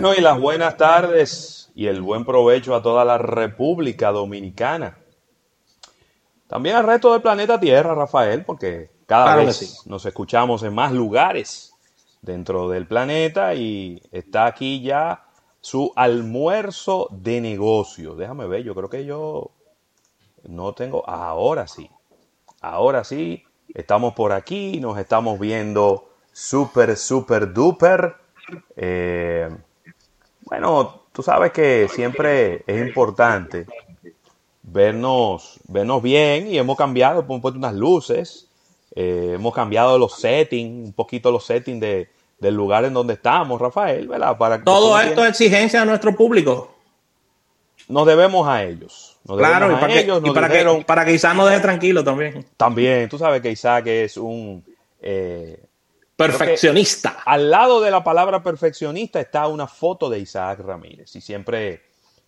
Bueno, y las buenas tardes y el buen provecho a toda la República Dominicana. También al resto del planeta Tierra, Rafael, porque cada vez nos escuchamos en más lugares dentro del planeta y está aquí ya su almuerzo de negocio. Déjame ver, yo creo que yo no tengo. Ahora sí, ahora sí, estamos por aquí, nos estamos viendo súper, súper duper. Eh, bueno, tú sabes que siempre es importante vernos, vernos bien y hemos cambiado, hemos puesto unas luces, eh, hemos cambiado los settings, un poquito los settings de, del lugar en donde estamos, Rafael, ¿verdad? Para Todo esto es exigencia de nuestro público. Nos debemos a ellos. claro, y, para, que, ellos, para, que, para Isaac nos deje tranquilo también. También, tú sabes que Isaac es un... Eh, perfeccionista. Al lado de la palabra perfeccionista está una foto de Isaac Ramírez y siempre,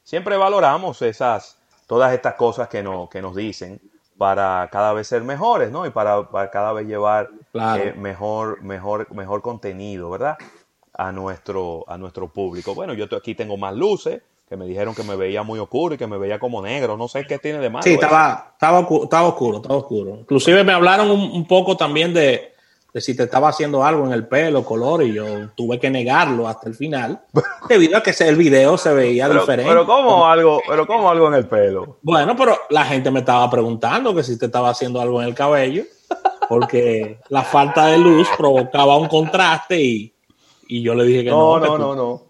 siempre valoramos esas, todas estas cosas que, no, que nos dicen para cada vez ser mejores, ¿no? Y para, cada vez llevar eh, mejor, mejor, mejor contenido, ¿verdad? A nuestro, a nuestro público. Bueno, yo aquí tengo más luces, que me dijeron que me veía muy oscuro y que me veía como negro. No sé qué tiene de malo. Sí, estaba, estaba, estaba oscuro, estaba oscuro. Inclusive me hablaron un poco también de, de si te estaba haciendo algo en el pelo, color, y yo tuve que negarlo hasta el final, debido a que el video se veía diferente. Pero ¿cómo algo, pero ¿cómo algo en el pelo? Bueno, pero la gente me estaba preguntando que si te estaba haciendo algo en el cabello, porque la falta de luz provocaba un contraste y, yo le dije que no. No, no, no, no.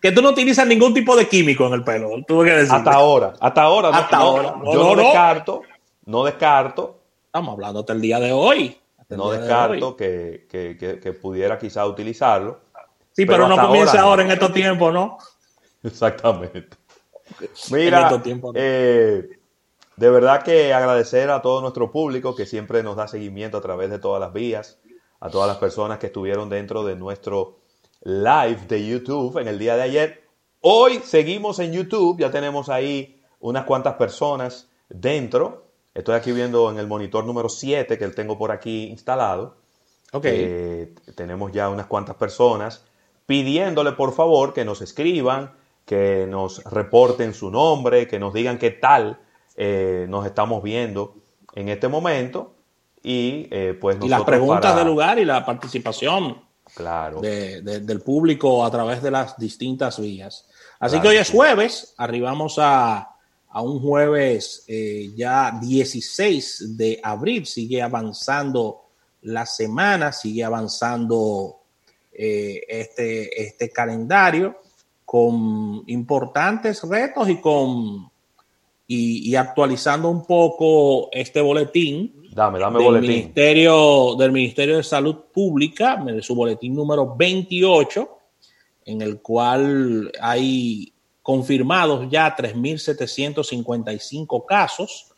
Que tú no utilizas ningún tipo de químico en el pelo, tuve que decir. Hasta ahora, hasta ahora. Hasta ahora. yo no descarto, no descarto. Estamos hablando hasta el día de hoy no descarto que, pudiera quizá utilizarlo. Sí, pero, no comienza ahora, en estos tiempos, ¿no? Exactamente. Mira, eh, de verdad que agradecer a todo nuestro público que siempre nos da seguimiento a través de todas las vías, a todas las personas que estuvieron dentro de nuestro live de YouTube en el día de ayer. Hoy seguimos en YouTube, ya tenemos ahí unas cuantas personas dentro. Estoy aquí viendo en el monitor número 7 que tengo por aquí instalado. Ok. Eh, tenemos ya unas cuantas personas pidiéndole por favor que nos escriban, que nos reporten su nombre, que nos digan qué tal eh, nos estamos viendo en este momento. Y eh, pues Y las preguntas del lugar y la participación claro. del público a través de las distintas vías. Así que hoy es jueves, arribamos a a un jueves eh, ya 16 de abril. Sigue avanzando la semana, sigue avanzando eh, este, este calendario con importantes retos y con y, actualizando un poco este boletín. Dame, dame del boletín. Ministerio, del Ministerio de Salud Pública, su boletín número 28, en el cual hay confirmados ya 3.755 casos,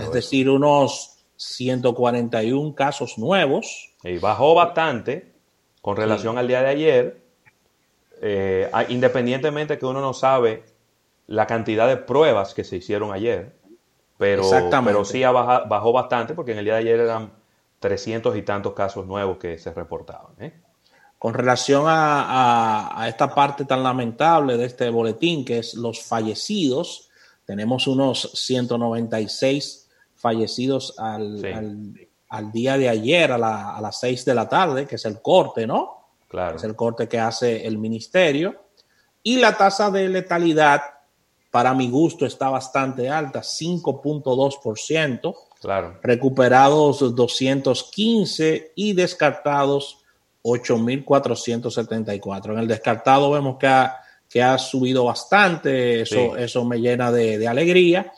es decir, unos 141 casos nuevos. Y bajó bastante con relación al día de ayer, eh, independientemente que uno no sabe la cantidad de pruebas que se hicieron ayer, pero, pero sí bajó bastante porque en el día de ayer eran 300 y tantos casos nuevos que se reportaban. ¿eh? Con relación a, esta parte tan lamentable de este boletín, que es los fallecidos, tenemos unos 196 fallecidos al, día de ayer a, las 6 de la tarde, que es el corte, ¿no? Claro. Es el corte que hace el ministerio. Y la tasa de letalidad, para mi gusto, está bastante alta, 5.2%. Claro. Recuperados 215 y descartados 8.474. En el descartado vemos que ha, que ha subido bastante, eso, eso me llena de, alegría.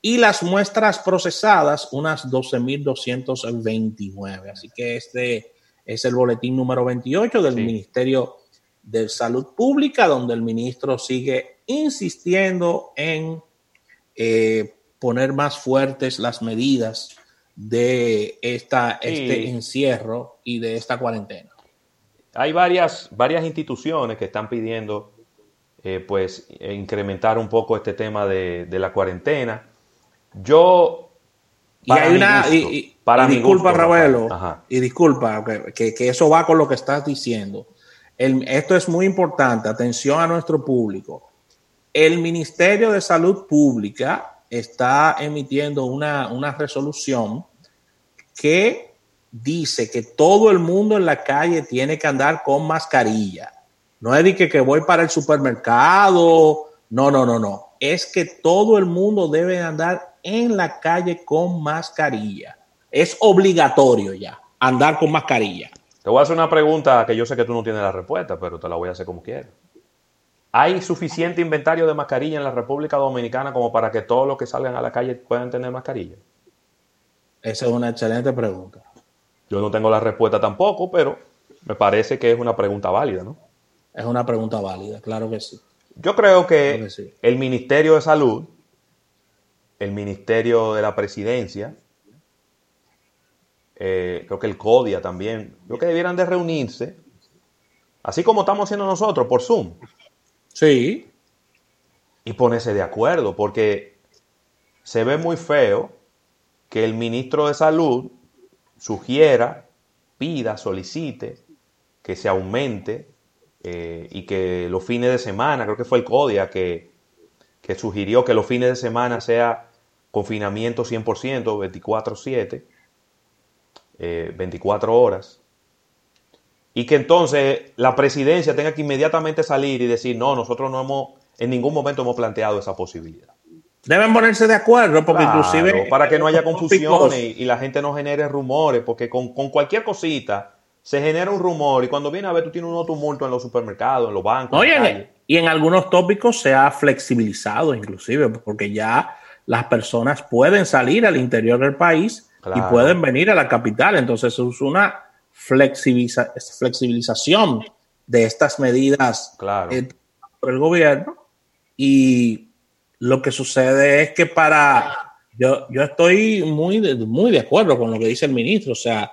Y las muestras procesadas, unas 12.229. Así que este es el boletín número 28 del Ministerio de Salud Pública, donde el ministro sigue insistiendo en eh, poner más fuertes las medidas de esta, este encierro y de esta cuarentena hay varias, varias instituciones que están pidiendo eh, pues incrementar un poco este tema de, la cuarentena. Yo y hay una y, disculpa Raúl y disculpa que, eso va con lo que estás diciendo. esto es muy importante, atención a nuestro público. El Ministerio de Salud Pública está emitiendo una, una resolución que dice que todo el mundo en la calle tiene que andar con mascarilla. No es de que, que voy para el supermercado. No, no, no, no. Es que todo el mundo debe andar en la calle con mascarilla. Es obligatorio ya andar con mascarilla. Te voy a hacer una pregunta que yo sé que tú no tienes la respuesta, pero te la voy a hacer como quieras. ¿Hay suficiente inventario de mascarilla en la República Dominicana como para que todos los que salgan a la calle puedan tener mascarilla? Esa es una excelente pregunta. Yo no tengo la respuesta tampoco, pero me parece que es una pregunta válida, ¿no? Es una pregunta válida, claro que sí. Yo creo que, el Ministerio de Salud, el Ministerio de la Presidencia, eh, creo que el CODIA también, creo que debieran de reunirse, así como estamos haciendo nosotros por Zoom. Sí. Y ponerse de acuerdo, porque se ve muy feo que el ministro de Salud sugiera, pida, solicite que se aumente eh, y que los fines de semana, creo que fue el CODIA que, que sugirió que los fines de semana sea confinamiento 100%, 24/7, 24 horas, y que entonces la presidencia tenga que inmediatamente salir y decir, no, nosotros no hemos, en ningún momento hemos planteado esa posibilidad. Deben ponerse de acuerdo, porque inclusive... Para que no haya confusiones y, la gente no genere rumores, porque con, cualquier cosita se genera un rumor y cuando viene a ver tú tienes un tumulto en los supermercados, en los bancos. Oye, y en algunos tópicos se ha flexibilizado inclusive, porque ya las personas pueden salir al interior del país y pueden venir a la capital. Entonces es una flexibilización de estas medidas claro. Eh, por el gobierno y lo que sucede es que para, yo, yo estoy muy de, muy de acuerdo con lo que dice el ministro, o sea,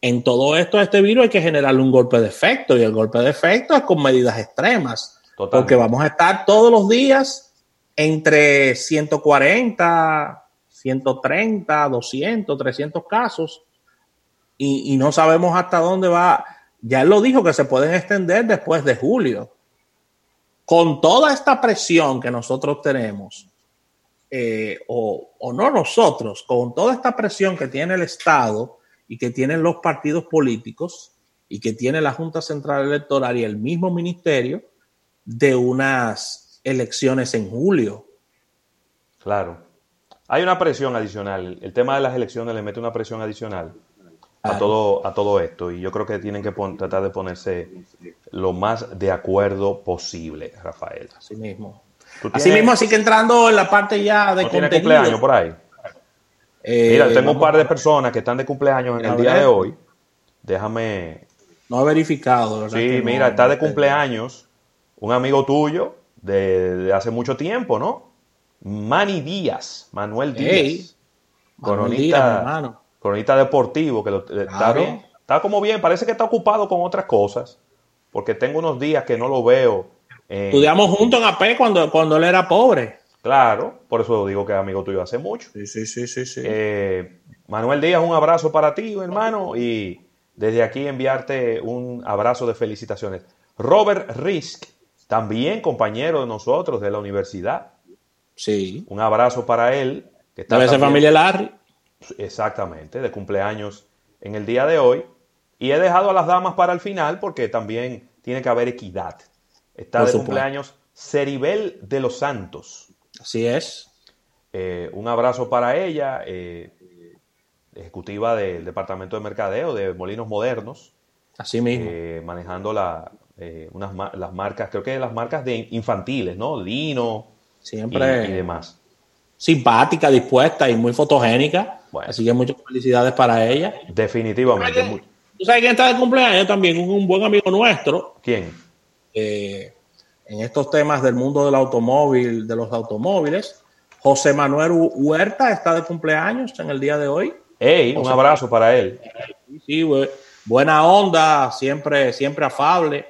en todo esto a este virus hay que generarle un golpe de efecto y el golpe de efecto es con medidas extremas, porque vamos a estar todos los días entre 140, 130, 200, 300 casos y, y no sabemos hasta dónde va. Ya él lo dijo que se pueden extender después de julio con toda esta presión que nosotros tenemos, eh, o, no nosotros, con toda esta presión que tiene el Estado y que tienen los partidos políticos y que tiene la Junta Central Electoral y el mismo ministerio de unas elecciones en julio. Claro. Hay una presión adicional. El tema de las elecciones le mete una presión adicional a, todo, a todo esto. Y yo creo que tienen que tratar de ponerse lo más de acuerdo posible, Rafael. Así mismo. Así mismo, así que entrando en la parte ya de ¿no cumpleaños por ahí? Eh, Mira, tengo un par de personas que están de cumpleaños en el día de hoy. Déjame... No he verificado. Sí, mira, está de cumpleaños un amigo tuyo de, hace mucho tiempo, ¿no? Manny Díaz, Manuel Díaz. Manuel Díaz, hermano cronista deportivo, que está bien, está como bien, parece que está ocupado con otras cosas, porque tengo unos días que no lo veo. Estudiamos juntos en AP cuando, cuando él era pobre. Claro, por eso digo que es amigo tuyo hace mucho. Sí, sí, sí, sí. sí. Eh, Manuel Díaz, un abrazo para ti, hermano, y desde aquí enviarte un abrazo de felicitaciones. Robert Risk, también compañero de nosotros de la universidad. Sí. Un abrazo para él. Que está Debe familia Larry. Exactamente, de cumpleaños en el día de hoy. Y he dejado a las damas para el final porque también tiene que haber equidad. Está de cumpleaños Ceribel de los Santos. Así es. Eh, un abrazo para ella, eh, ejecutiva del Departamento de Mercadeo de Molinos Modernos. Así mismo. Eh, manejando la, unas, las marcas, creo que las marcas de infantiles, ¿no? Lino Siempre. y demás simpática, dispuesta y muy fotogénica. Así que muchas felicidades para ella. Definitivamente. ¿Tú sabes quién está de cumpleaños también? Un, buen amigo nuestro. ¿Quién? en estos temas del mundo del automóvil, de los automóviles. José Manuel Huerta está de cumpleaños en el día de hoy. Hey, un abrazo para él. Sí, buena onda, siempre, siempre afable.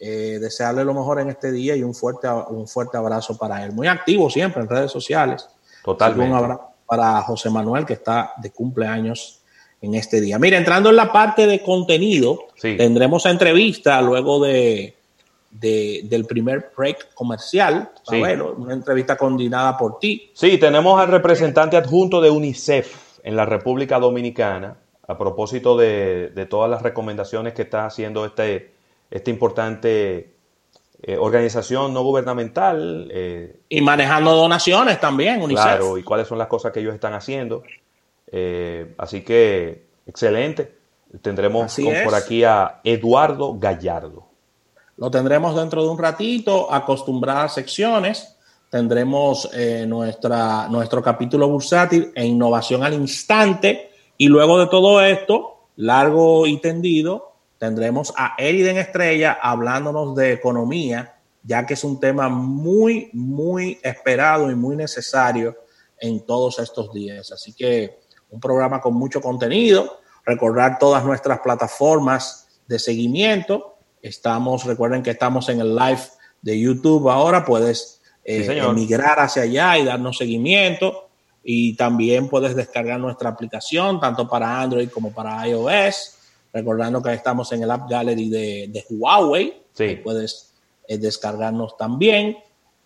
Eh, desearle lo mejor en este día y un fuerte, un fuerte abrazo para él. Muy activo siempre en redes sociales. Totalmente. Un abrazo para José Manuel, que está de cumpleaños en este día. Mira, entrando en la parte de contenido, tendremos entrevista luego de, del primer break comercial. una entrevista coordinada por ti. Sí, tenemos al representante adjunto de UNICEF en la República Dominicana a propósito de, todas las recomendaciones que está haciendo este, este importante eh, organización no gubernamental. Eh, y manejando donaciones también, UNICEF. Claro, y cuáles son las cosas que ellos están haciendo. Eh, así que, excelente. Tendremos por aquí a Eduardo Gallardo. Lo tendremos dentro de un ratito, acostumbradas secciones. Tendremos nuestra, nuestro capítulo bursátil e innovación al instante. Y luego de todo esto, largo y tendido, tendremos a Eriden Estrella hablándonos de economía, ya que es un tema muy, muy esperado y muy necesario en todos estos días. Así que un programa con mucho contenido, recordar todas nuestras plataformas de seguimiento. Estamos, recuerden que estamos en el live de YouTube ahora, puedes eh, emigrar hacia allá y darnos seguimiento. Y también puedes descargar nuestra aplicación, tanto para Android como para iOS Recordando que estamos en el App Gallery de, Huawei. Sí. puedes eh, descargarnos también.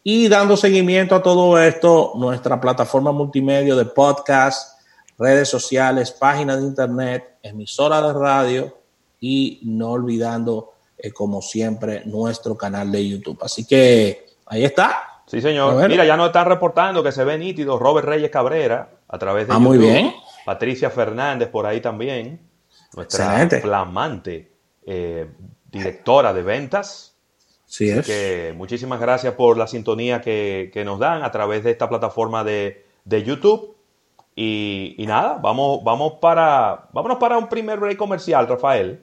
Y dando seguimiento a todo esto, nuestra plataforma multimedia de podcast, redes sociales, páginas de internet, emisora de radio y no olvidando, eh, como siempre, nuestro canal de YouTube. Así que ahí está. Sí, señor. Mira, ya nos están reportando que se ve nítido Robert Reyes Cabrera a través de ah, muy bien. Patricia Fernández por ahí también nuestra flamante eh, directora de ventas. Sí es. Que muchísimas gracias por la sintonía que, nos dan a través de esta plataforma de, YouTube. Y, nada, vamos, vamos para, vámonos para un primer break comercial, Rafael.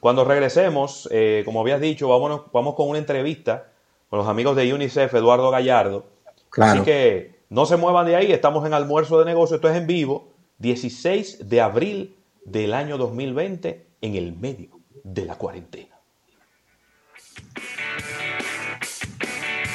Cuando regresemos, eh, como habías dicho, vámonos, vamos con una entrevista con los amigos de UNICEF, Eduardo Gallardo. Así que no se muevan de ahí, estamos en almuerzo de negocio, esto es en vivo, 16 de abril del año 2020 en el medio de la cuarentena.